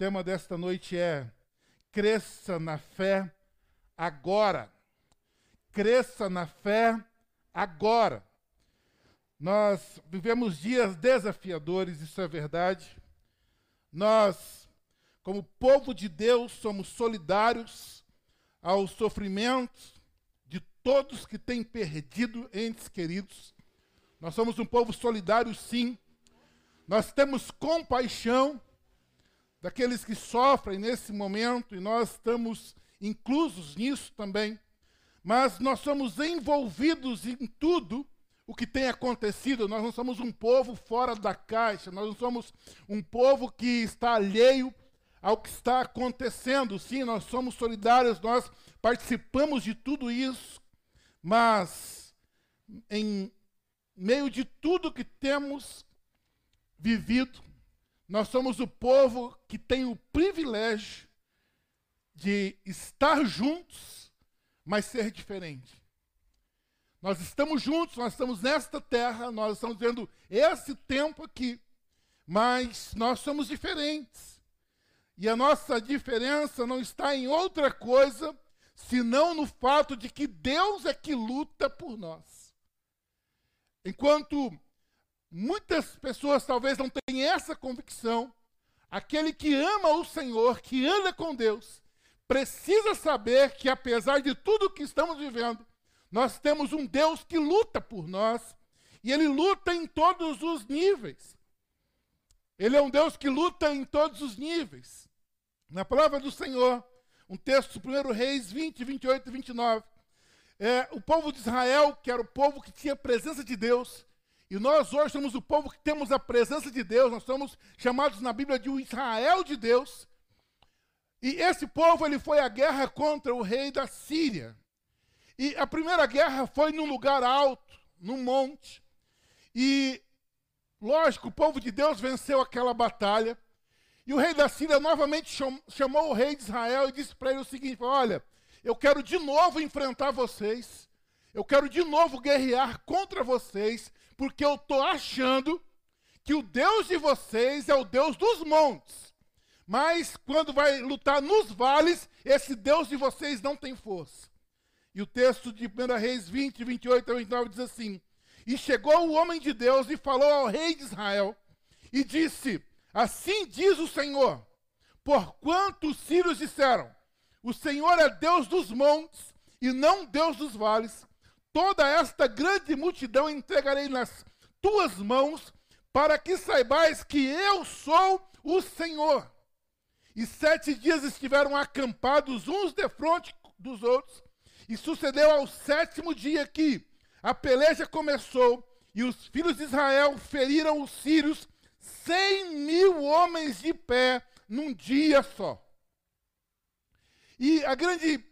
tema desta noite é Cresça na fé agora. Cresça na fé agora. Nós vivemos dias desafiadores, isso é verdade. Nós, como povo de Deus, somos solidários ao sofrimento de todos que têm perdido entes queridos. Nós somos um povo solidário, sim. Nós temos compaixão daqueles que sofrem nesse momento, e nós estamos inclusos nisso também, mas nós somos envolvidos em tudo o que tem acontecido. Nós não somos um povo fora da caixa, nós não somos um povo que está alheio ao que está acontecendo. Sim, nós somos solidários, nós participamos de tudo isso, mas em meio de tudo que temos vivido, nós somos o povo que tem o privilégio de estar juntos, mas ser diferente. Nós estamos juntos, nós estamos nesta terra, nós estamos vendo esse tempo aqui, mas nós somos diferentes. E a nossa diferença não está em outra coisa senão no fato de que Deus é que luta por nós. Enquanto Muitas pessoas talvez não tenham essa convicção. Aquele que ama o Senhor, que anda com Deus, precisa saber que apesar de tudo que estamos vivendo, nós temos um Deus que luta por nós, e ele luta em todos os níveis. Ele é um Deus que luta em todos os níveis. Na palavra do Senhor, um texto, 1 Reis 20, 28 e 29, é, o povo de Israel, que era o povo que tinha a presença de Deus, e nós hoje somos o povo que temos a presença de Deus, nós somos chamados na Bíblia de o Israel de Deus. E esse povo ele foi à guerra contra o rei da Síria. E a primeira guerra foi num lugar alto, num monte. E, lógico, o povo de Deus venceu aquela batalha. E o rei da Síria novamente chamou o rei de Israel e disse para ele o seguinte: Olha, eu quero de novo enfrentar vocês. Eu quero de novo guerrear contra vocês porque eu estou achando que o Deus de vocês é o Deus dos montes. Mas quando vai lutar nos vales, esse Deus de vocês não tem força. E o texto de 1 Reis 20, 28 a 29 diz assim: E chegou o homem de Deus e falou ao rei de Israel, e disse: Assim diz o Senhor, porquanto os sírios disseram: O Senhor é Deus dos montes e não Deus dos vales, toda esta grande multidão entregarei nas tuas mãos, para que saibais que eu sou o Senhor. E sete dias estiveram acampados uns de frente dos outros, e sucedeu ao sétimo dia que a peleja começou, e os filhos de Israel feriram os sírios, cem mil homens de pé num dia só. E a grande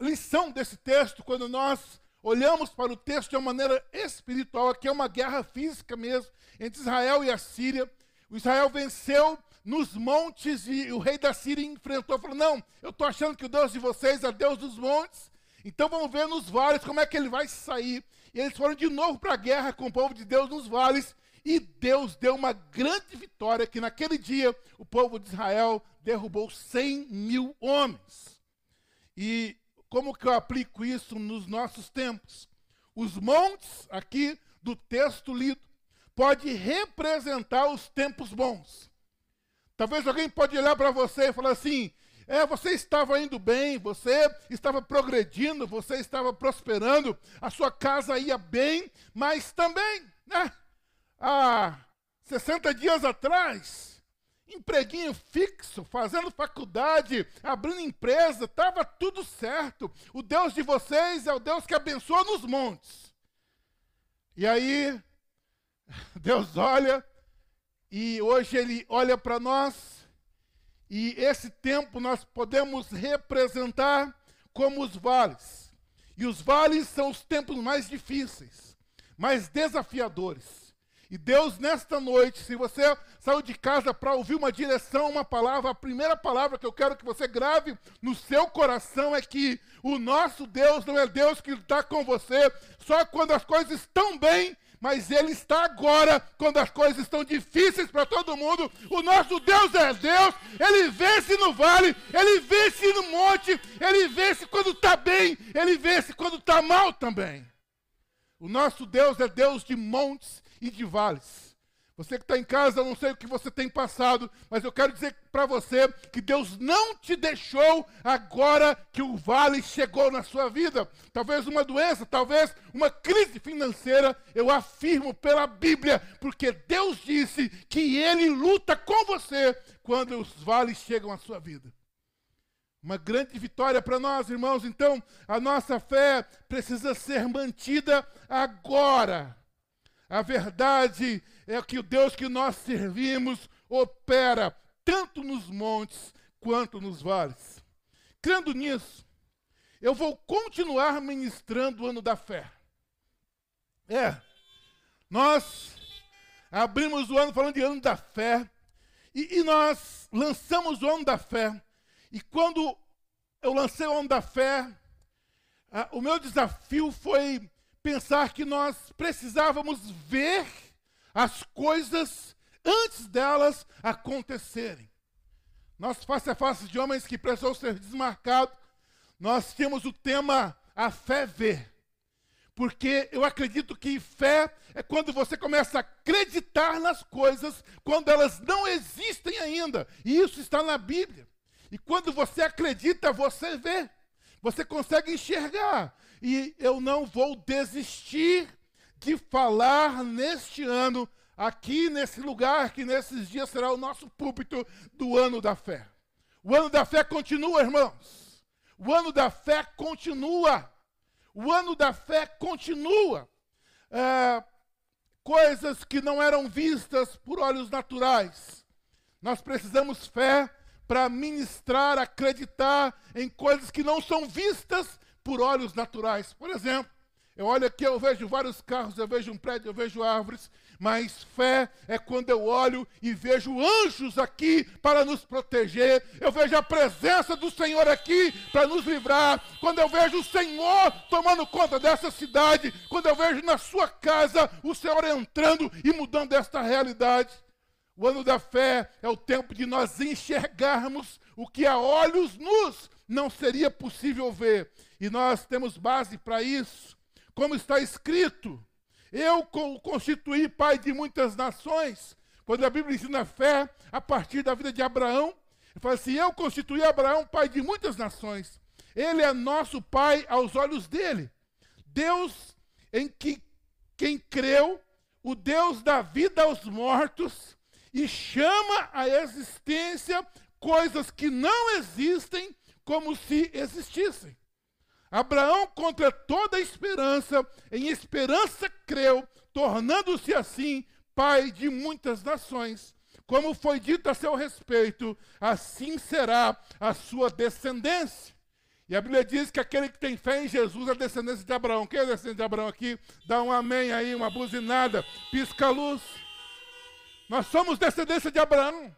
lição desse texto, quando nós olhamos para o texto de uma maneira espiritual, aqui é uma guerra física mesmo, entre Israel e a Síria. O Israel venceu nos montes e o rei da Síria enfrentou, falou: Não, eu estou achando que o Deus de vocês é Deus dos montes, então vamos ver nos vales como é que ele vai sair. E eles foram de novo para a guerra com o povo de Deus nos vales, e Deus deu uma grande vitória, que naquele dia o povo de Israel derrubou 100 mil homens. E como que eu aplico isso nos nossos tempos? Os montes aqui do texto lido pode representar os tempos bons. Talvez alguém pode olhar para você e falar assim: é, você estava indo bem, você estava progredindo, você estava prosperando, a sua casa ia bem, mas também, né? Há 60 dias atrás, empreguinho fixo, fazendo faculdade, abrindo empresa, estava tudo certo. O Deus de vocês é o Deus que abençoa nos montes. E aí, Deus olha, e hoje Ele olha para nós, e esse tempo nós podemos representar como os vales. E os vales são os tempos mais difíceis, mais desafiadores. E Deus, nesta noite, se você saiu de casa para ouvir uma direção, uma palavra, a primeira palavra que eu quero que você grave no seu coração é que o nosso Deus não é Deus que está com você só quando as coisas estão bem, mas Ele está agora, quando as coisas estão difíceis para todo mundo. O nosso Deus é Deus, Ele vence no vale, Ele vence no monte, Ele vence quando está bem, Ele vence quando está mal também. O nosso Deus é Deus de montes e de vales. Você que está em casa, eu não sei o que você tem passado, mas eu quero dizer para você que Deus não te deixou agora que o vale chegou na sua vida. Talvez uma doença, talvez uma crise financeira, eu afirmo pela Bíblia, porque Deus disse que Ele luta com você quando os vales chegam à sua vida. Uma grande vitória para nós, irmãos. Então, a nossa fé precisa ser mantida agora. A verdade é que o Deus que nós servimos opera tanto nos montes quanto nos vales. Crendo nisso, eu vou continuar ministrando o ano da fé. É, nós abrimos o ano falando de ano da fé, e, e nós lançamos o ano da fé, e quando eu lancei o ano da fé, a, o meu desafio foi pensar que nós precisávamos ver as coisas antes delas acontecerem. Nós, face a face de homens que precisam ser desmarcados, nós temos o tema A Fé Vê. Porque eu acredito que fé é quando você começa a acreditar nas coisas quando elas não existem ainda. E isso está na Bíblia. E quando você acredita, você vê. Você consegue enxergar e eu não vou desistir de falar neste ano, aqui nesse lugar, que nesses dias será o nosso púlpito do ano da fé. O ano da fé continua, irmãos. O ano da fé continua. O ano da fé continua. É, coisas que não eram vistas por olhos naturais. Nós precisamos fé para ministrar, acreditar em coisas que não são vistas por olhos naturais. Por exemplo, eu olho aqui, eu vejo vários carros, eu vejo um prédio, eu vejo árvores, mas fé é quando eu olho e vejo anjos aqui para nos proteger, eu vejo a presença do Senhor aqui para nos livrar, quando eu vejo o Senhor tomando conta dessa cidade, quando eu vejo na sua casa o Senhor entrando e mudando esta realidade. O ano da fé é o tempo de nós enxergarmos o que a olhos nus não seria possível ver. E nós temos base para isso. Como está escrito, eu constituí pai de muitas nações. Quando a Bíblia ensina a fé, a partir da vida de Abraão, ele fala assim: Eu constituí Abraão pai de muitas nações. Ele é nosso pai aos olhos dele. Deus em que quem creu, o Deus da vida aos mortos, e chama à existência coisas que não existem como se existissem. Abraão, contra toda esperança, em esperança creu, tornando-se assim pai de muitas nações. Como foi dito a seu respeito, assim será a sua descendência. E a Bíblia diz que aquele que tem fé em Jesus é descendência de Abraão. Quem é descendente de Abraão aqui? Dá um amém aí, uma buzinada, pisca a luz. Nós somos descendência de Abraão.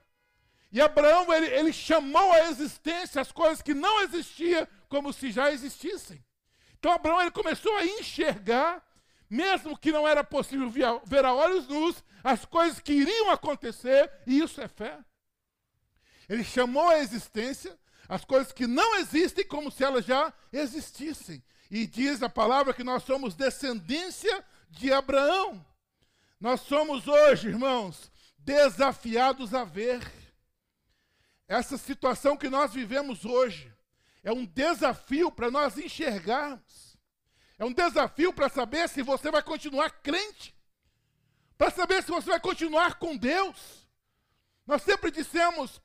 E Abraão, ele, ele chamou à existência as coisas que não existiam como se já existissem. Então Abraão ele começou a enxergar, mesmo que não era possível ver a olhos nus, as coisas que iriam acontecer, e isso é fé. Ele chamou à existência as coisas que não existem como se elas já existissem. E diz a palavra que nós somos descendência de Abraão. Nós somos hoje, irmãos, desafiados a ver essa situação que nós vivemos hoje é um desafio para nós enxergarmos. É um desafio para saber se você vai continuar crente. Para saber se você vai continuar com Deus. Nós sempre dissemos: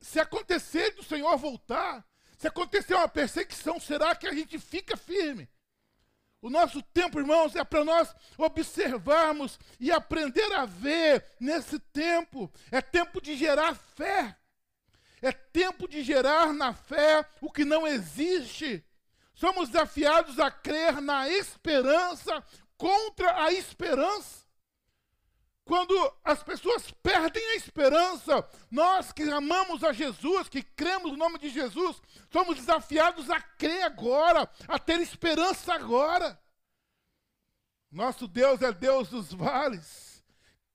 se acontecer do Senhor voltar, se acontecer uma perseguição, será que a gente fica firme? O nosso tempo, irmãos, é para nós observarmos e aprender a ver nesse tempo. É tempo de gerar fé. É tempo de gerar na fé o que não existe. Somos desafiados a crer na esperança contra a esperança. Quando as pessoas perdem a esperança, nós que amamos a Jesus, que cremos no nome de Jesus, somos desafiados a crer agora, a ter esperança agora. Nosso Deus é Deus dos vales.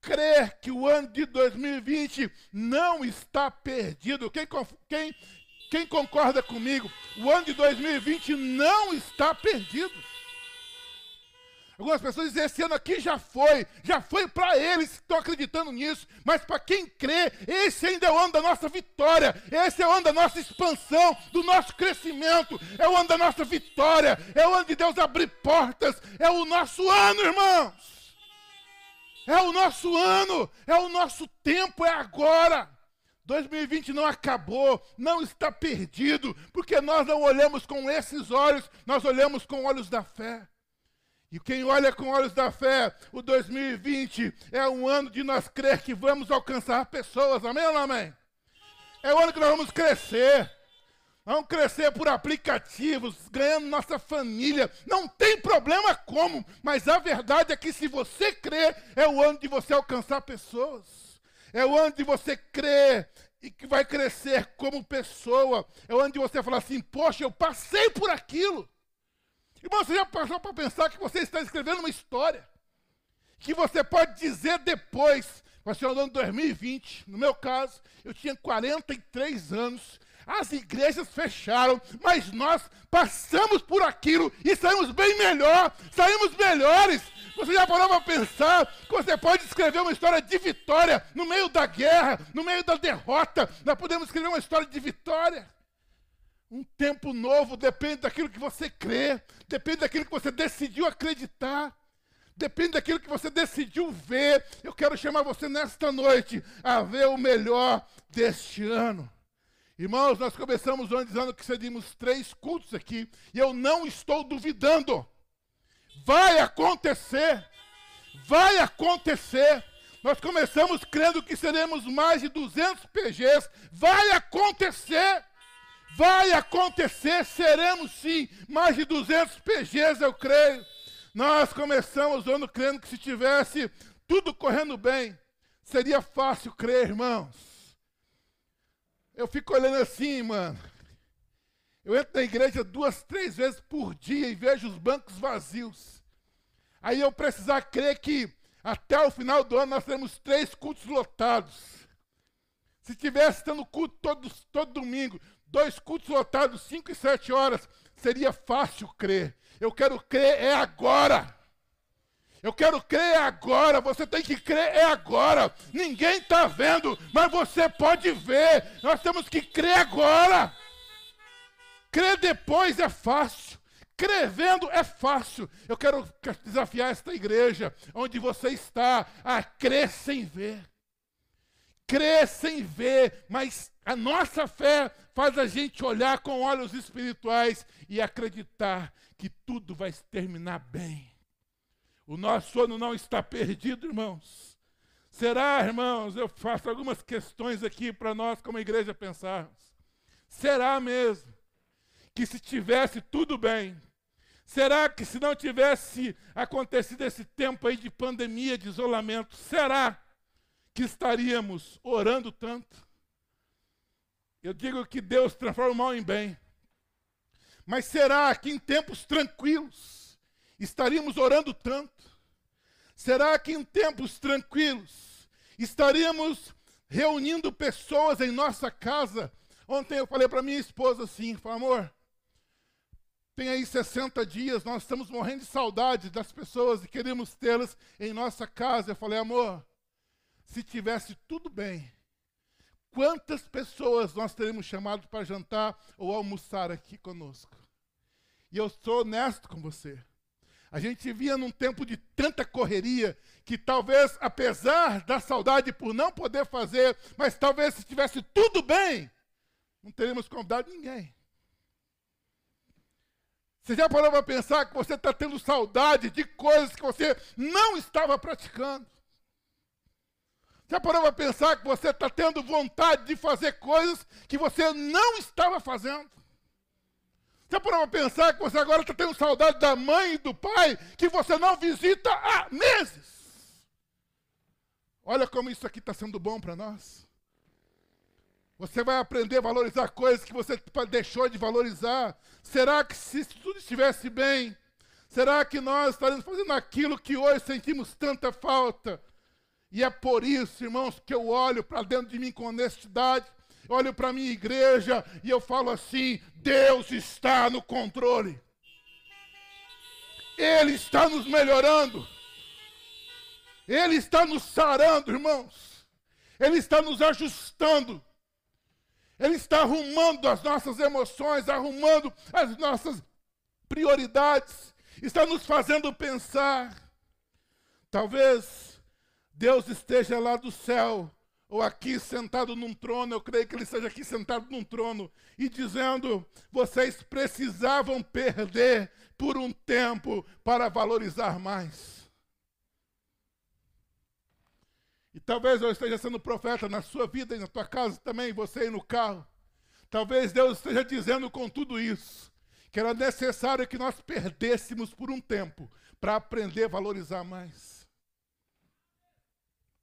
Crer que o ano de 2020 não está perdido. Quem, quem, quem concorda comigo? O ano de 2020 não está perdido. Algumas pessoas dizem, esse ano aqui já foi, já foi para eles que estão acreditando nisso, mas para quem crê, esse ainda é o ano da nossa vitória, esse é o ano da nossa expansão, do nosso crescimento, é o ano da nossa vitória, é o ano de Deus abrir portas, é o nosso ano, irmãos. É o nosso ano, é o nosso tempo, é agora. 2020 não acabou, não está perdido, porque nós não olhamos com esses olhos, nós olhamos com olhos da fé. E quem olha com olhos da fé, o 2020 é um ano de nós crer que vamos alcançar pessoas, amém ou não amém? É o ano que nós vamos crescer. Vamos crescer por aplicativos, ganhando nossa família. Não tem problema como, mas a verdade é que se você crer, é o ano de você alcançar pessoas. É o ano de você crer e que vai crescer como pessoa. É o ano de você falar assim: poxa, eu passei por aquilo. Irmão, você já passou para pensar que você está escrevendo uma história que você pode dizer depois. Vai ser o ano 2020. No meu caso, eu tinha 43 anos. As igrejas fecharam, mas nós passamos por aquilo e saímos bem melhor, saímos melhores. Você já parou para pensar que você pode escrever uma história de vitória no meio da guerra, no meio da derrota? Nós podemos escrever uma história de vitória. Um tempo novo depende daquilo que você crê, depende daquilo que você decidiu acreditar, depende daquilo que você decidiu ver. Eu quero chamar você nesta noite a ver o melhor deste ano. Irmãos, nós começamos o ano dizendo que seríamos três cultos aqui, e eu não estou duvidando. Vai acontecer, vai acontecer. Nós começamos crendo que seremos mais de 200 PGs, vai acontecer. Vai acontecer, seremos sim mais de 200 PGs, eu creio. Nós começamos o ano crendo que se tivesse tudo correndo bem, seria fácil crer, irmãos. Eu fico olhando assim, mano. Eu entro na igreja duas, três vezes por dia e vejo os bancos vazios. Aí eu precisar crer que até o final do ano nós teremos três cultos lotados. Se tivesse tendo culto todo, todo domingo, dois cultos lotados, cinco e sete horas, seria fácil crer. Eu quero crer é agora. Eu quero crer agora. Você tem que crer é agora. Ninguém está vendo, mas você pode ver. Nós temos que crer agora. Crer depois é fácil. Crer vendo é fácil. Eu quero desafiar esta igreja, onde você está, a crer sem ver. Crer sem ver, mas a nossa fé faz a gente olhar com olhos espirituais e acreditar que tudo vai terminar bem. O nosso ano não está perdido, irmãos. Será, irmãos, eu faço algumas questões aqui para nós, como igreja, pensarmos. Será mesmo que se tivesse tudo bem, será que se não tivesse acontecido esse tempo aí de pandemia, de isolamento, será que estaríamos orando tanto? Eu digo que Deus transforma o mal em bem. Mas será que em tempos tranquilos estaríamos orando tanto? Será que em tempos tranquilos estaríamos reunindo pessoas em nossa casa? Ontem eu falei para minha esposa assim, amor, tem aí 60 dias, nós estamos morrendo de saudade das pessoas e queremos tê-las em nossa casa. Eu falei, amor, se tivesse tudo bem, Quantas pessoas nós teremos chamado para jantar ou almoçar aqui conosco? E eu sou honesto com você. A gente via num tempo de tanta correria que talvez, apesar da saudade por não poder fazer, mas talvez se tivesse tudo bem, não teríamos convidado ninguém. Você já parou para pensar que você está tendo saudade de coisas que você não estava praticando? Já parou para pensar que você está tendo vontade de fazer coisas que você não estava fazendo? Já parou para pensar que você agora está tendo saudade da mãe e do pai que você não visita há meses? Olha como isso aqui está sendo bom para nós. Você vai aprender a valorizar coisas que você deixou de valorizar. Será que se tudo estivesse bem, Será que nós estaremos fazendo aquilo que hoje sentimos tanta falta? E é por isso, irmãos, que eu olho para dentro de mim com honestidade, olho para a minha igreja e eu falo assim: Deus está no controle. Ele está nos melhorando. Ele está nos sarando, irmãos. Ele está nos ajustando. Ele está arrumando as nossas emoções, arrumando as nossas prioridades, está nos fazendo pensar. Talvez Deus esteja lá do céu, ou aqui sentado num trono, eu creio que Ele esteja aqui sentado num trono, e dizendo: vocês precisavam perder por um tempo para valorizar mais. E talvez eu esteja sendo profeta na sua vida e na tua casa também, você aí no carro. Talvez Deus esteja dizendo com tudo isso que era necessário que nós perdêssemos por um tempo para aprender a valorizar mais.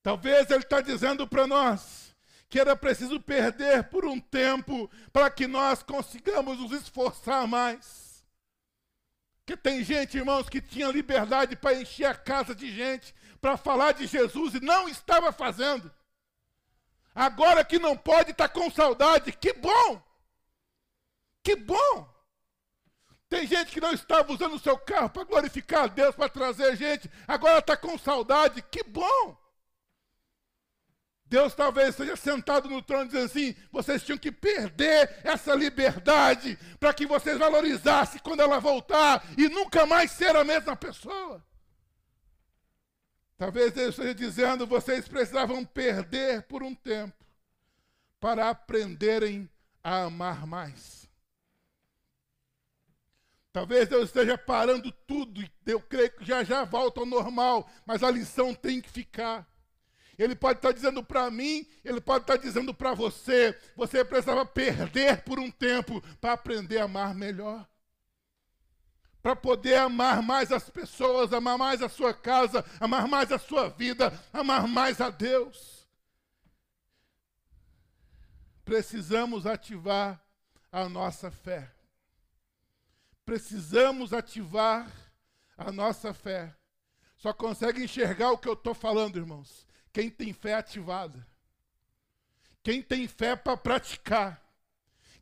Talvez Ele está dizendo para nós que era preciso perder por um tempo para que nós consigamos nos esforçar mais. Que tem gente, irmãos, que tinha liberdade para encher a casa de gente, para falar de Jesus e não estava fazendo. Agora que não pode, está com saudade. Que bom! Que bom! Tem gente que não estava usando o seu carro para glorificar a Deus, para trazer gente, agora está com saudade. Que bom! Deus talvez esteja sentado no trono dizendo assim: vocês tinham que perder essa liberdade para que vocês valorizassem quando ela voltar e nunca mais ser a mesma pessoa. Talvez Deus esteja dizendo: vocês precisavam perder por um tempo para aprenderem a amar mais. Talvez Deus esteja parando tudo e eu creio que já já volta ao normal, mas a lição tem que ficar. Ele pode estar dizendo para mim, ele pode estar dizendo para você. Você precisava perder por um tempo para aprender a amar melhor. Para poder amar mais as pessoas, amar mais a sua casa, amar mais a sua vida, amar mais a Deus. Precisamos ativar a nossa fé. Precisamos ativar a nossa fé. Só consegue enxergar o que eu estou falando, irmãos quem tem fé ativada, quem tem fé para praticar,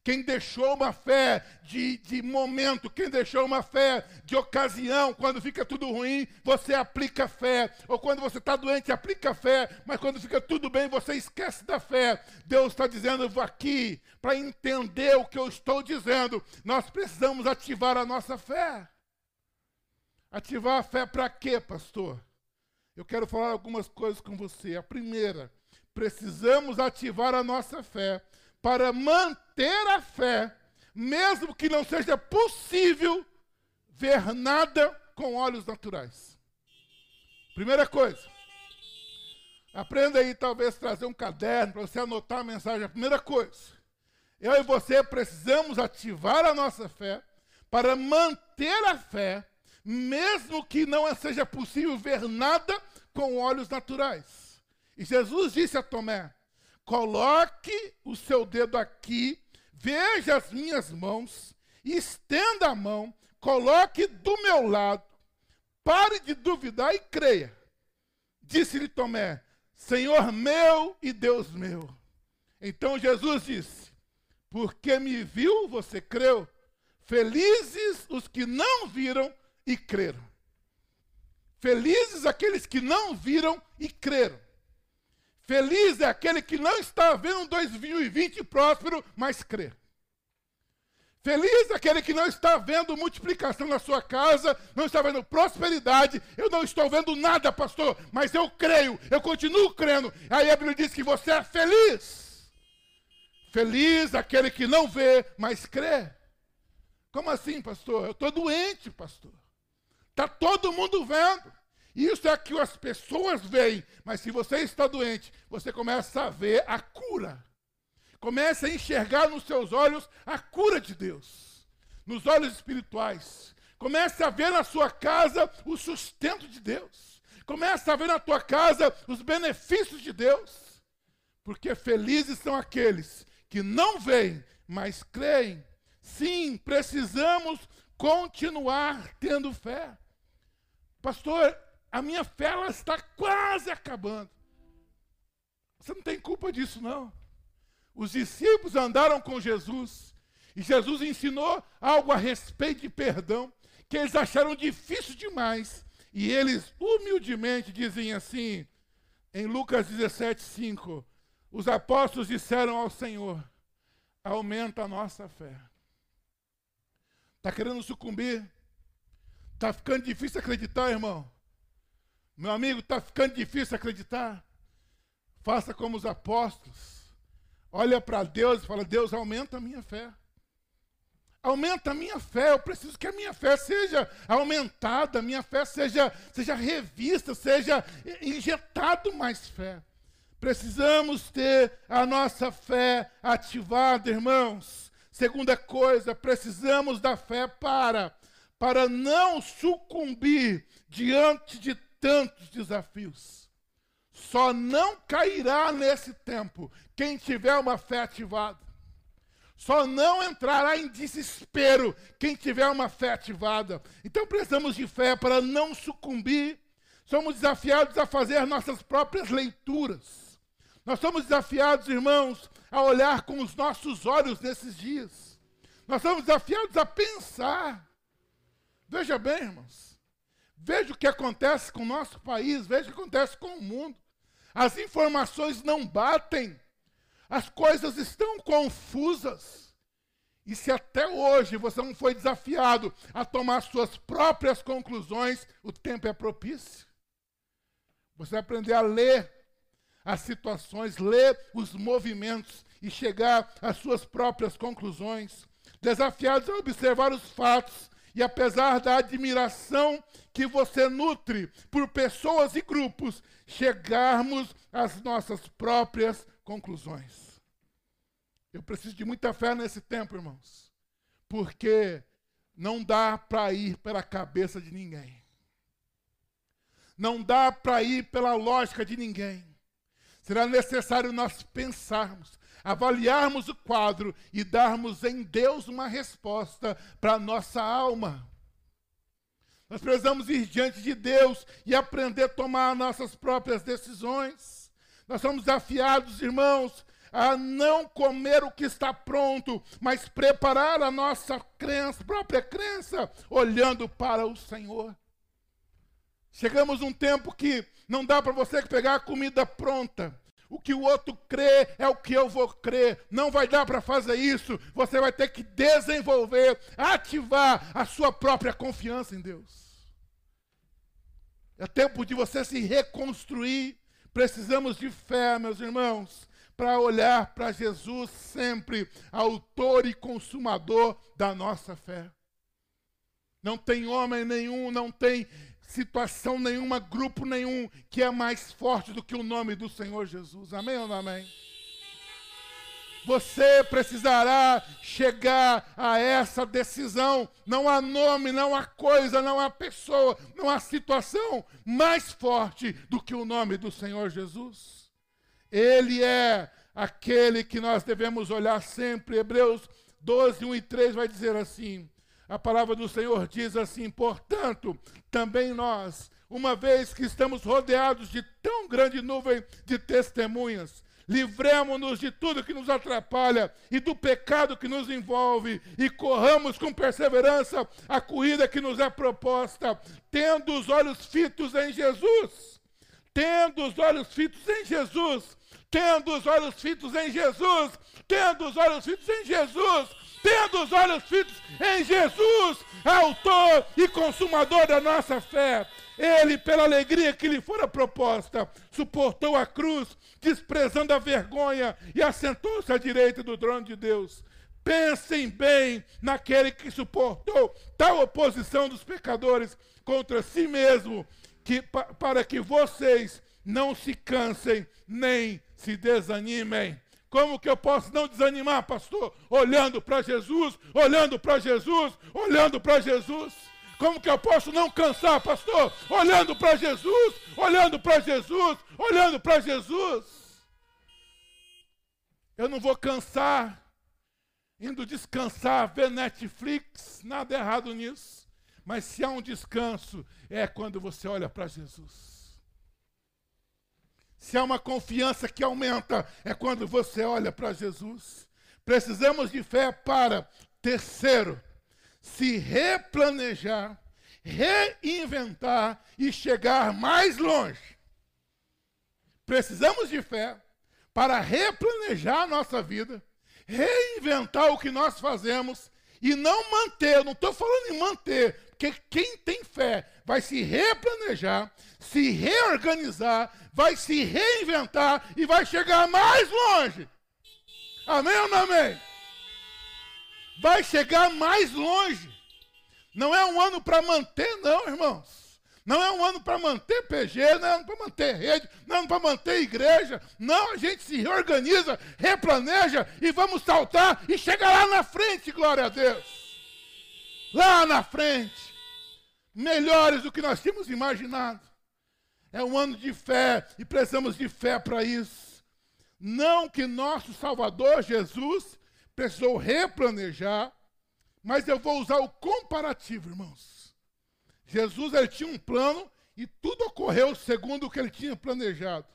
quem deixou uma fé de, de momento, quem deixou uma fé de ocasião, quando fica tudo ruim, você aplica fé. Ou quando você está doente, aplica fé, mas quando fica tudo bem, você esquece da fé. Deus está dizendo aqui, para entender o que eu estou dizendo, nós precisamos ativar a nossa fé. Ativar a fé para quê, pastor? Eu quero falar algumas coisas com você. A primeira, precisamos ativar a nossa fé para manter a fé, mesmo que não seja possível ver nada com olhos naturais. Primeira coisa, aprenda aí talvez trazer um caderno para você anotar a mensagem. A primeira coisa, eu e você precisamos ativar a nossa fé para manter a fé mesmo que não seja possível ver nada com olhos naturais. E Jesus disse a Tomé: coloque o seu dedo aqui, veja as minhas mãos, estenda a mão, coloque do meu lado, pare de duvidar e creia. Disse-lhe Tomé: Senhor meu e Deus meu. Então Jesus disse: Porque me viu, você creu. Felizes os que não viram e creram. Felizes aqueles que não viram e creram. Feliz é aquele que não está vendo um 2020 próspero, mas crê. Feliz é aquele que não está vendo multiplicação na sua casa, não está vendo prosperidade. Eu não estou vendo nada, pastor, mas eu creio, eu continuo crendo. Aí a Bíblia diz que você é feliz. Feliz aquele que não vê, mas crê. Como assim, pastor? Eu estou doente, pastor. Está todo mundo vendo. Isso é que as pessoas veem. Mas se você está doente, você começa a ver a cura. Começa a enxergar nos seus olhos a cura de Deus. Nos olhos espirituais. Começa a ver na sua casa o sustento de Deus. Começa a ver na tua casa os benefícios de Deus. Porque felizes são aqueles que não veem, mas creem. Sim, precisamos continuar tendo fé. Pastor, a minha fé ela está quase acabando. Você não tem culpa disso, não. Os discípulos andaram com Jesus e Jesus ensinou algo a respeito de perdão que eles acharam difícil demais. E eles humildemente dizem assim, em Lucas 17, 5: Os apóstolos disseram ao Senhor: Aumenta a nossa fé. Está querendo sucumbir? Está ficando difícil acreditar, irmão? Meu amigo, está ficando difícil acreditar? Faça como os apóstolos. Olha para Deus e fala: Deus, aumenta a minha fé. Aumenta a minha fé. Eu preciso que a minha fé seja aumentada, a minha fé seja, seja revista, seja injetado mais fé. Precisamos ter a nossa fé ativada, irmãos. Segunda coisa, precisamos da fé para para não sucumbir diante de tantos desafios. Só não cairá nesse tempo quem tiver uma fé ativada. Só não entrará em desespero quem tiver uma fé ativada. Então precisamos de fé para não sucumbir. Somos desafiados a fazer nossas próprias leituras. Nós somos desafiados, irmãos, a olhar com os nossos olhos nesses dias. Nós somos desafiados a pensar. Veja bem, irmãos. Veja o que acontece com o nosso país, veja o que acontece com o mundo. As informações não batem. As coisas estão confusas. E se até hoje você não foi desafiado a tomar suas próprias conclusões, o tempo é propício. Você vai aprender a ler as situações, ler os movimentos e chegar às suas próprias conclusões. Desafiados a observar os fatos e apesar da admiração que você nutre por pessoas e grupos, chegarmos às nossas próprias conclusões. Eu preciso de muita fé nesse tempo, irmãos, porque não dá para ir pela cabeça de ninguém. Não dá para ir pela lógica de ninguém. Será necessário nós pensarmos, avaliarmos o quadro e darmos em Deus uma resposta para a nossa alma. Nós precisamos ir diante de Deus e aprender a tomar nossas próprias decisões. Nós somos desafiados, irmãos, a não comer o que está pronto, mas preparar a nossa crença, própria crença, olhando para o Senhor. Chegamos um tempo que não dá para você pegar comida pronta. O que o outro crê é o que eu vou crer. Não vai dar para fazer isso. Você vai ter que desenvolver, ativar a sua própria confiança em Deus. É tempo de você se reconstruir Precisamos de fé, meus irmãos, para olhar para Jesus sempre, autor e consumador da nossa fé. Não tem homem nenhum, não tem situação nenhuma, grupo nenhum que é mais forte do que o nome do Senhor Jesus. Amém ou não amém? Você precisará chegar a essa decisão. Não há nome, não há coisa, não há pessoa, não há situação mais forte do que o nome do Senhor Jesus. Ele é aquele que nós devemos olhar sempre. Hebreus 12, 1 e 3 vai dizer assim: a palavra do Senhor diz assim: portanto, também nós, uma vez que estamos rodeados de tão grande nuvem de testemunhas, livremos-nos de tudo que nos atrapalha e do pecado que nos envolve e corramos com perseverança a corrida que nos é proposta, tendo os olhos fitos em Jesus. Tendo os olhos fitos em Jesus. Tendo os olhos fitos em Jesus. Tendo os olhos fitos em Jesus. Tendo os olhos fitos em Jesus, autor e consumador da nossa fé. Ele, pela alegria que lhe fora proposta, suportou a cruz, desprezando a vergonha, e assentou-se à direita do trono de Deus. Pensem bem naquele que suportou tal oposição dos pecadores contra si mesmo, que, para que vocês não se cansem nem se desanimem. Como que eu posso não desanimar, pastor? Olhando para Jesus, olhando para Jesus, olhando para Jesus. Como que eu posso não cansar, pastor? Olhando para Jesus, olhando para Jesus, olhando para Jesus. Eu não vou cansar indo descansar, ver Netflix, nada errado nisso. Mas se há um descanso, é quando você olha para Jesus. Se há uma confiança que aumenta, é quando você olha para Jesus. Precisamos de fé para, terceiro, se replanejar, reinventar e chegar mais longe. Precisamos de fé para replanejar a nossa vida, reinventar o que nós fazemos e não manter, não estou falando em manter, porque quem tem fé vai se replanejar, se reorganizar, vai se reinventar e vai chegar mais longe. Amém ou não amém? Vai chegar mais longe. Não é um ano para manter, não, irmãos. Não é um ano para manter PG, não é um ano para manter rede, não é um para manter igreja. Não, a gente se reorganiza, replaneja e vamos saltar e chegar lá na frente, glória a Deus. Lá na frente. Melhores do que nós tínhamos imaginado. É um ano de fé e precisamos de fé para isso. Não que nosso Salvador Jesus precisou replanejar, mas eu vou usar o comparativo, irmãos. Jesus ele tinha um plano e tudo ocorreu segundo o que ele tinha planejado.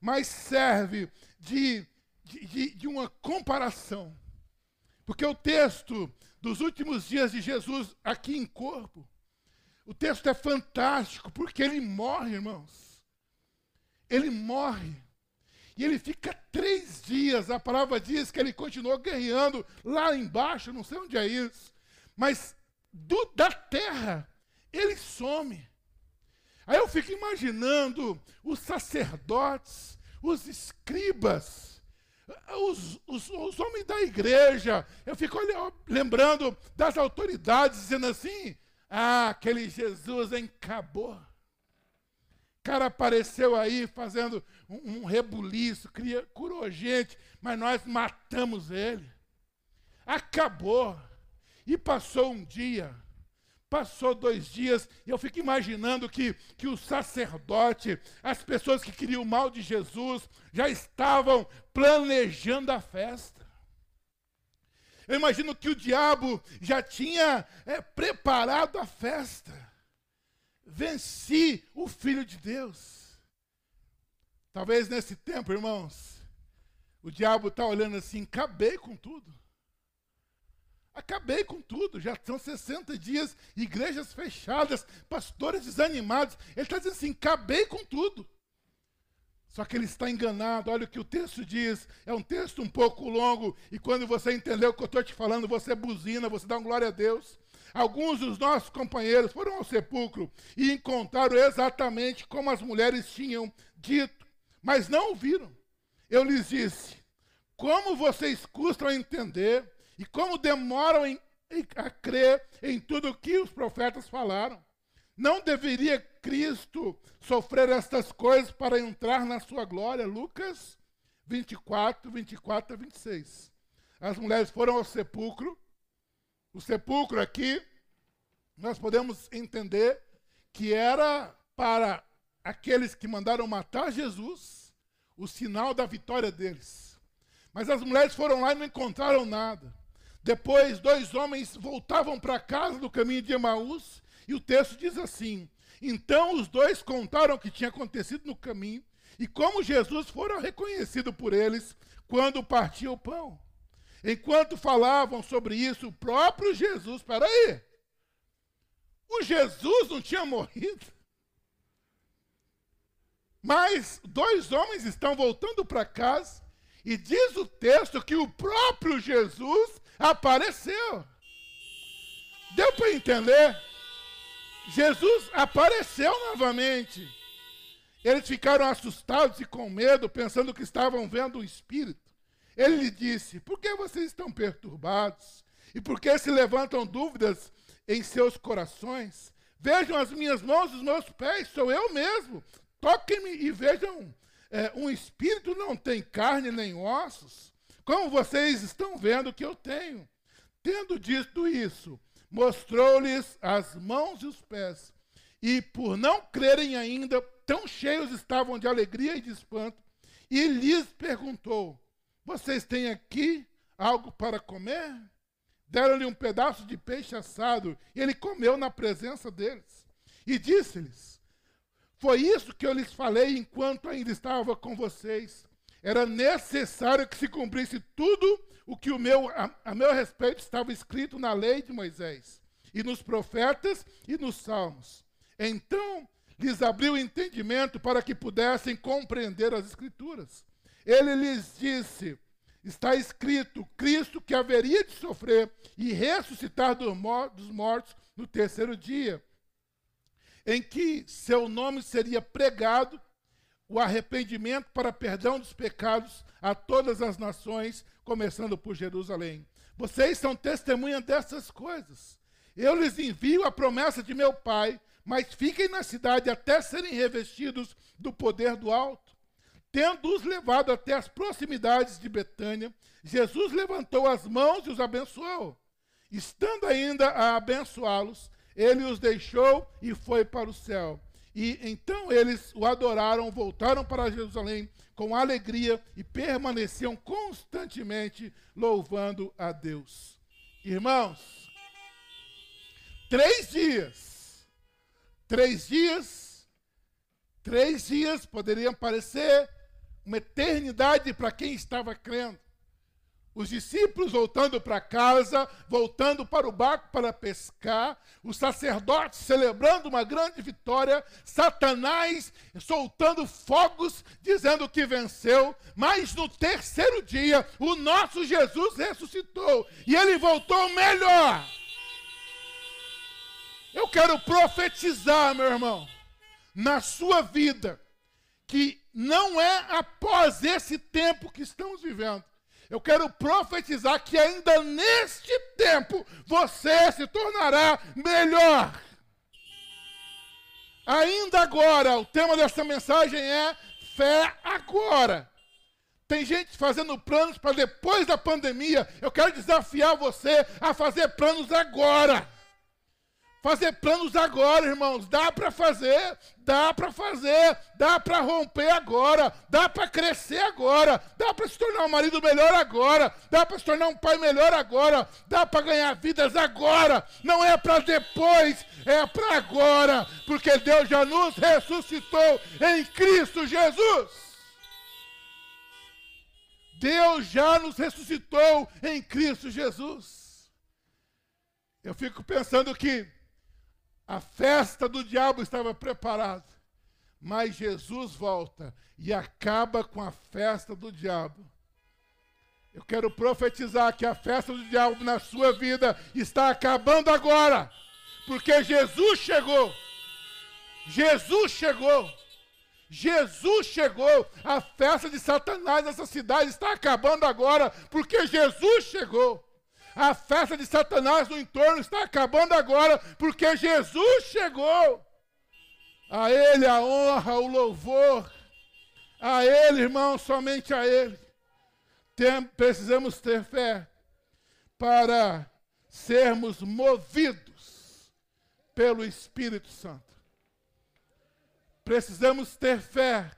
Mas serve de, de, de uma comparação. Porque o texto dos últimos dias de Jesus aqui em corpo, o texto é fantástico, porque ele morre, irmãos. Ele morre. E ele fica três dias. A palavra diz que ele continuou guerreando lá embaixo, não sei onde é isso. Mas do, da terra, ele some. Aí eu fico imaginando os sacerdotes, os escribas, os, os, os homens da igreja. Eu fico lembrando das autoridades dizendo assim: ah, aquele Jesus encabou. Cara apareceu aí fazendo um, um rebuliço, cria, curou gente, mas nós matamos ele. Acabou. E passou um dia. Passou dois dias e eu fico imaginando que, que o sacerdote, as pessoas que queriam o mal de Jesus, já estavam planejando a festa. Eu imagino que o diabo já tinha é, preparado a festa. Venci o Filho de Deus. Talvez nesse tempo, irmãos, o diabo está olhando assim: acabei com tudo. Acabei com tudo, já são 60 dias, igrejas fechadas, pastores desanimados. Ele está dizendo assim: acabei com tudo. Só que ele está enganado. Olha o que o texto diz. É um texto um pouco longo. E quando você entender o que eu estou te falando, você buzina, você dá uma glória a Deus. Alguns dos nossos companheiros foram ao sepulcro e encontraram exatamente como as mulheres tinham dito, mas não ouviram. Eu lhes disse: Como vocês custam a entender e como demoram em, a crer em tudo o que os profetas falaram. Não deveria Cristo sofrer estas coisas para entrar na sua glória? Lucas 24, 24 a 26. As mulheres foram ao sepulcro. O sepulcro aqui, nós podemos entender que era para aqueles que mandaram matar Jesus, o sinal da vitória deles. Mas as mulheres foram lá e não encontraram nada. Depois, dois homens voltavam para casa do caminho de Emaús, e o texto diz assim: Então os dois contaram o que tinha acontecido no caminho e como Jesus fora reconhecido por eles quando partia o pão. Enquanto falavam sobre isso, o próprio Jesus, espera aí, o Jesus não tinha morrido. Mas dois homens estão voltando para casa e diz o texto que o próprio Jesus apareceu. Deu para entender? Jesus apareceu novamente. Eles ficaram assustados e com medo, pensando que estavam vendo um espírito. Ele lhe disse: Por que vocês estão perturbados? E por que se levantam dúvidas em seus corações? Vejam as minhas mãos e os meus pés, sou eu mesmo. Toquem-me e vejam: é, um espírito não tem carne nem ossos, como vocês estão vendo que eu tenho. Tendo dito isso, mostrou-lhes as mãos e os pés. E por não crerem ainda, tão cheios estavam de alegria e de espanto, e lhes perguntou: Vocês têm aqui algo para comer? Deram-lhe um pedaço de peixe assado e ele comeu na presença deles. E disse-lhes: Foi isso que eu lhes falei enquanto ainda estava com vocês. Era necessário que se cumprisse tudo o que o meu, a, a meu respeito estava escrito na lei de Moisés, e nos profetas e nos salmos. Então lhes abriu o entendimento para que pudessem compreender as Escrituras. Ele lhes disse: Está escrito, Cristo que haveria de sofrer e ressuscitar dos mortos no terceiro dia, em que seu nome seria pregado o arrependimento para perdão dos pecados a todas as nações, começando por Jerusalém. Vocês são testemunhas dessas coisas. Eu lhes envio a promessa de meu Pai, mas fiquem na cidade até serem revestidos do poder do alto. Tendo-os levado até as proximidades de Betânia, Jesus levantou as mãos e os abençoou. Estando ainda a abençoá-los, ele os deixou e foi para o céu. E então eles o adoraram, voltaram para Jerusalém com alegria e permaneciam constantemente louvando a Deus. Irmãos, três dias, três dias, três dias poderiam parecer uma eternidade para quem estava crendo. Os discípulos voltando para casa, voltando para o barco para pescar, os sacerdotes celebrando uma grande vitória, Satanás soltando fogos, dizendo que venceu, mas no terceiro dia o nosso Jesus ressuscitou e ele voltou melhor. Eu quero profetizar, meu irmão, na sua vida, que não é após esse tempo que estamos vivendo eu quero profetizar que ainda neste tempo você se tornará melhor. Ainda agora, o tema dessa mensagem é fé agora. Tem gente fazendo planos para depois da pandemia. Eu quero desafiar você a fazer planos agora. Fazer planos agora, irmãos. Dá para fazer, dá para fazer, dá para romper agora, dá para crescer agora, dá para se tornar um marido melhor agora, dá para se tornar um pai melhor agora, dá para ganhar vidas agora. Não é para depois, é para agora, porque Deus já nos ressuscitou em Cristo Jesus. Deus já nos ressuscitou em Cristo Jesus. Eu fico pensando que a festa do diabo estava preparada. Mas Jesus volta e acaba com a festa do diabo. Eu quero profetizar que a festa do diabo na sua vida está acabando agora. Porque Jesus chegou. Jesus chegou. Jesus chegou. A festa de Satanás nessa cidade está acabando agora. Porque Jesus chegou. A festa de Satanás no entorno está acabando agora, porque Jesus chegou. A Ele a honra, o louvor. A Ele, irmão, somente a Ele. Tem, precisamos ter fé para sermos movidos pelo Espírito Santo. Precisamos ter fé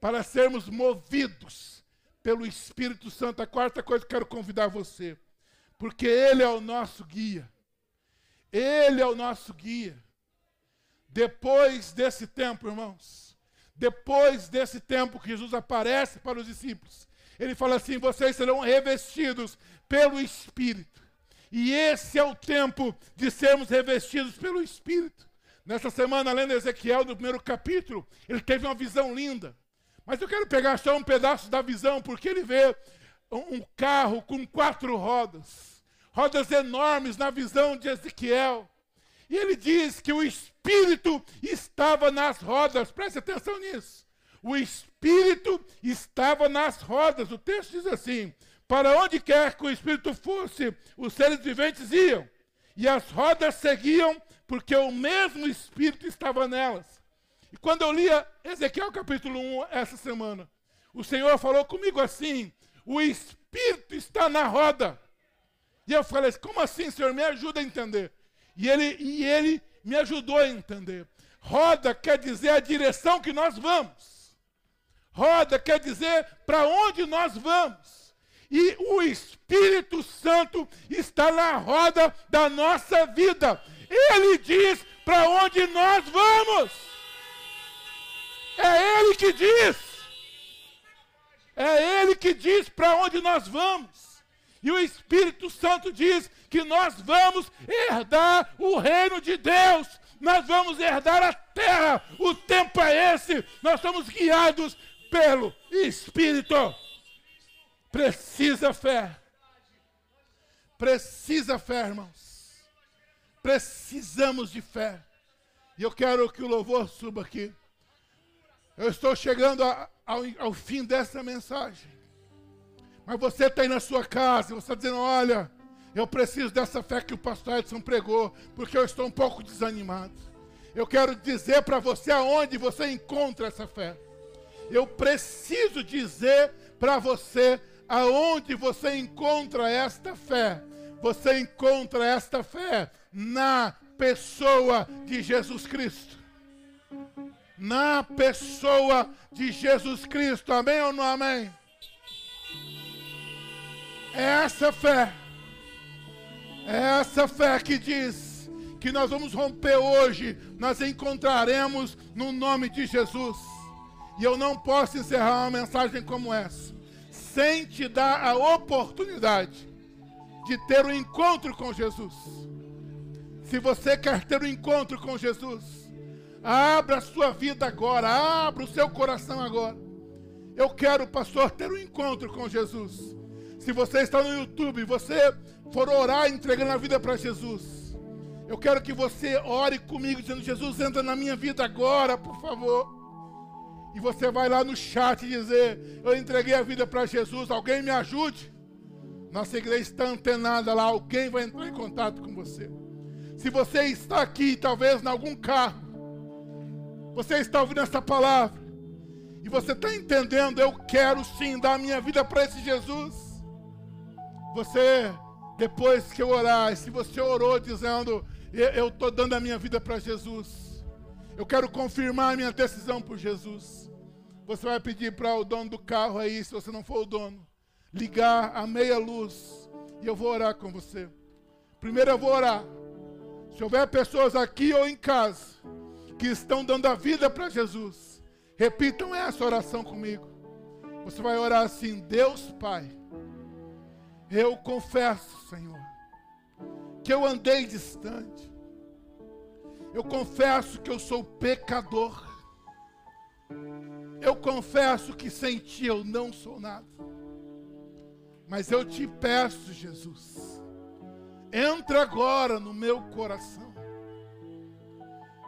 para sermos movidos pelo Espírito Santo. A quarta coisa que quero convidar você porque Ele é o nosso guia. Ele é o nosso guia. Depois desse tempo, irmãos, depois desse tempo que Jesus aparece para os discípulos, ele fala assim: vocês serão revestidos pelo Espírito. E esse é o tempo de sermos revestidos pelo Espírito. Nessa semana, lendo Ezequiel, no primeiro capítulo, ele teve uma visão linda. Mas eu quero pegar só um pedaço da visão, porque ele vê um carro com quatro rodas, rodas enormes na visão de Ezequiel. E ele diz que o Espírito estava nas rodas, preste atenção nisso. O Espírito estava nas rodas. O texto diz assim: Para onde quer que o Espírito fosse, os seres viventes iam, e as rodas seguiam, porque o mesmo Espírito estava nelas. E quando eu lia Ezequiel capítulo 1 essa semana, o Senhor falou comigo assim: o Espírito está na roda. E eu falei, como assim, Senhor? Me ajuda a entender. E ele, e ele me ajudou a entender. Roda quer dizer a direção que nós vamos. Roda quer dizer para onde nós vamos. e o Espírito Santo está na roda da nossa vida. Ele diz para onde nós vamos. É Ele que diz. É Ele que diz para onde nós vamos. E o Espírito Santo diz que nós vamos herdar o reino de Deus. Nós vamos herdar a terra. O tempo é esse. Nós somos guiados pelo Espírito. Precisa fé. Precisa fé, irmãos. Precisamos de fé. E eu quero que o louvor suba aqui. Eu estou chegando a, ao, ao fim dessa mensagem. Mas você está aí na sua casa, você está dizendo: olha, eu preciso dessa fé que o pastor Edson pregou, porque eu estou um pouco desanimado. Eu quero dizer para você aonde você encontra essa fé. Eu preciso dizer para você aonde você encontra esta fé. Você encontra esta fé na pessoa de Jesus Cristo. Na pessoa de Jesus Cristo. Amém ou não amém? É essa fé. É essa fé que diz que nós vamos romper hoje, nós encontraremos no nome de Jesus. E eu não posso encerrar uma mensagem como essa sem te dar a oportunidade de ter um encontro com Jesus. Se você quer ter um encontro com Jesus, abra a sua vida agora, abra o seu coração agora. Eu quero, pastor, ter um encontro com Jesus. Se você está no YouTube, você for orar entregando a vida para Jesus, eu quero que você ore comigo, dizendo: Jesus, entra na minha vida agora, por favor. E você vai lá no chat dizer: Eu entreguei a vida para Jesus, alguém me ajude. Nossa igreja está antenada lá, alguém vai entrar em contato com você. Se você está aqui, talvez em algum carro, você está ouvindo essa palavra, e você está entendendo, eu quero sim dar minha vida para esse Jesus. Você, depois que eu orar, se você orou dizendo, eu estou dando a minha vida para Jesus, eu quero confirmar a minha decisão por Jesus. Você vai pedir para o dono do carro aí, se você não for o dono, ligar a meia luz e eu vou orar com você. Primeiro eu vou orar. Se houver pessoas aqui ou em casa que estão dando a vida para Jesus, repitam essa oração comigo. Você vai orar assim: Deus Pai, eu confesso, Senhor, que eu andei distante eu confesso que eu sou pecador. Eu confesso que sem ti eu não sou nada. Mas eu te peço, Jesus, entra agora no meu coração.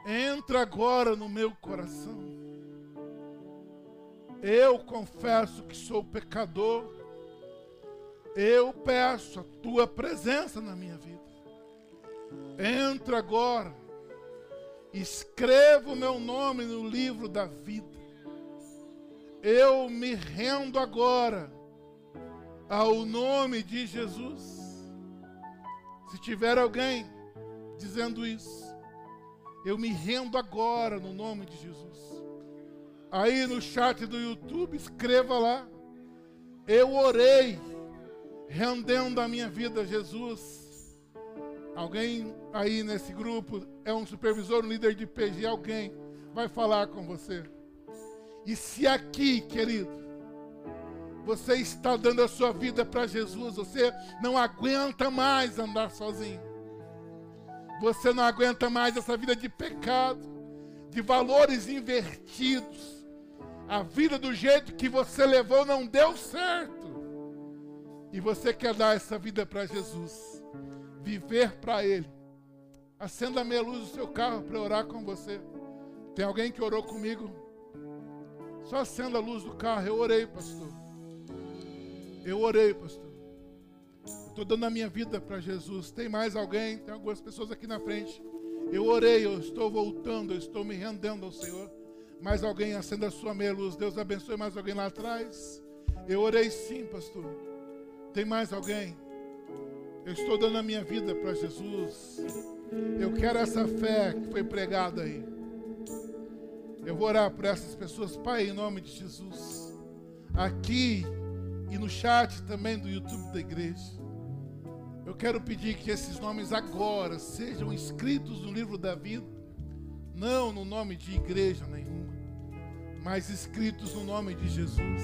Entra agora no meu coração. Eu confesso que sou pecador. Eu peço a tua presença na minha vida. Entra agora Escreva o meu nome no livro da vida. Eu me rendo agora ao nome de Jesus. Se tiver alguém dizendo isso, eu me rendo agora no nome de Jesus. Aí no chat do YouTube, escreva lá. Eu orei, rendendo a minha vida a Jesus Alguém aí nesse grupo é um supervisor, um líder de PG, alguém vai falar com você. E se aqui, querido, você está dando a sua vida para Jesus, você não aguenta mais andar sozinho. Você não aguenta mais essa vida de pecado, de valores invertidos. A vida do jeito que você levou não deu certo. E você quer dar essa vida para Jesus viver para Ele. Acenda a meia luz do seu carro para orar com você. Tem alguém que orou comigo? Só acenda a luz do carro. Eu orei, pastor. Eu orei, pastor. Estou dando a minha vida para Jesus. Tem mais alguém? Tem algumas pessoas aqui na frente. Eu orei, eu estou voltando, eu estou me rendendo ao Senhor. Mais alguém acenda a sua meia luz. Deus abençoe mais alguém lá atrás. Eu orei sim, pastor. Tem mais alguém? Eu estou dando a minha vida para Jesus. Eu quero essa fé que foi pregada aí. Eu vou orar por essas pessoas, Pai, em nome de Jesus. Aqui e no chat também do YouTube da igreja. Eu quero pedir que esses nomes agora sejam escritos no livro da vida, não no nome de igreja nenhuma, mas escritos no nome de Jesus.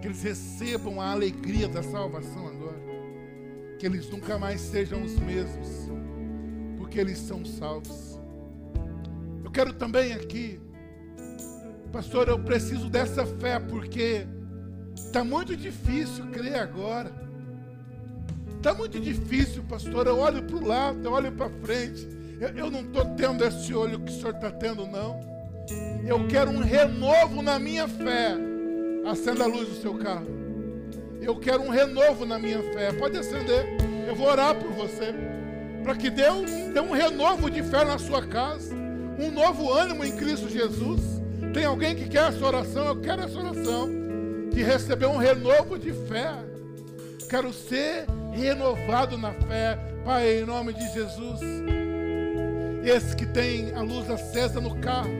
Que eles recebam a alegria da salvação agora, que eles nunca mais sejam os mesmos, porque eles são salvos. Eu quero também aqui, pastor, eu preciso dessa fé, porque está muito difícil crer agora. Está muito difícil, pastor. Eu olho para o lado, eu olho para frente. Eu, eu não estou tendo esse olho que o senhor está tendo, não. Eu quero um renovo na minha fé. Acenda a luz do seu carro. Eu quero um renovo na minha fé. Pode acender. Eu vou orar por você. Para que Deus dê um renovo de fé na sua casa. Um novo ânimo em Cristo Jesus. Tem alguém que quer essa oração? Eu quero essa oração. De receber um renovo de fé. Quero ser renovado na fé. Pai, em nome de Jesus. Esse que tem a luz acesa no carro.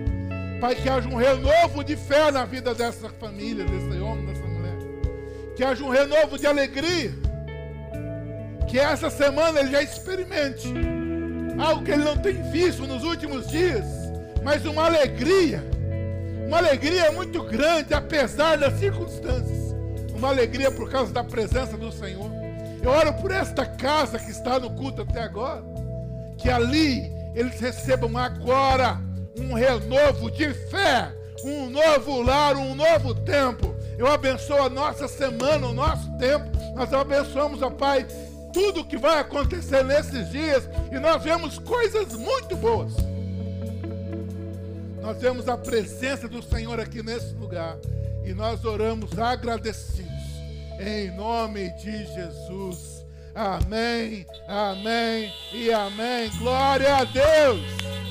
Pai, que haja um renovo de fé na vida dessa família, desse homem, dessa mulher. Que haja um renovo de alegria. Que essa semana ele já experimente algo que ele não tem visto nos últimos dias, mas uma alegria. Uma alegria muito grande, apesar das circunstâncias. Uma alegria por causa da presença do Senhor. Eu oro por esta casa que está no culto até agora, que ali eles recebam agora um renovo de fé, um novo lar, um novo tempo. Eu abençoo a nossa semana, o nosso tempo. Nós abençoamos, ó Pai, tudo que vai acontecer nesses dias e nós vemos coisas muito boas. Nós vemos a presença do Senhor aqui nesse lugar e nós oramos agradecidos em nome de Jesus. Amém, amém e amém. Glória a Deus.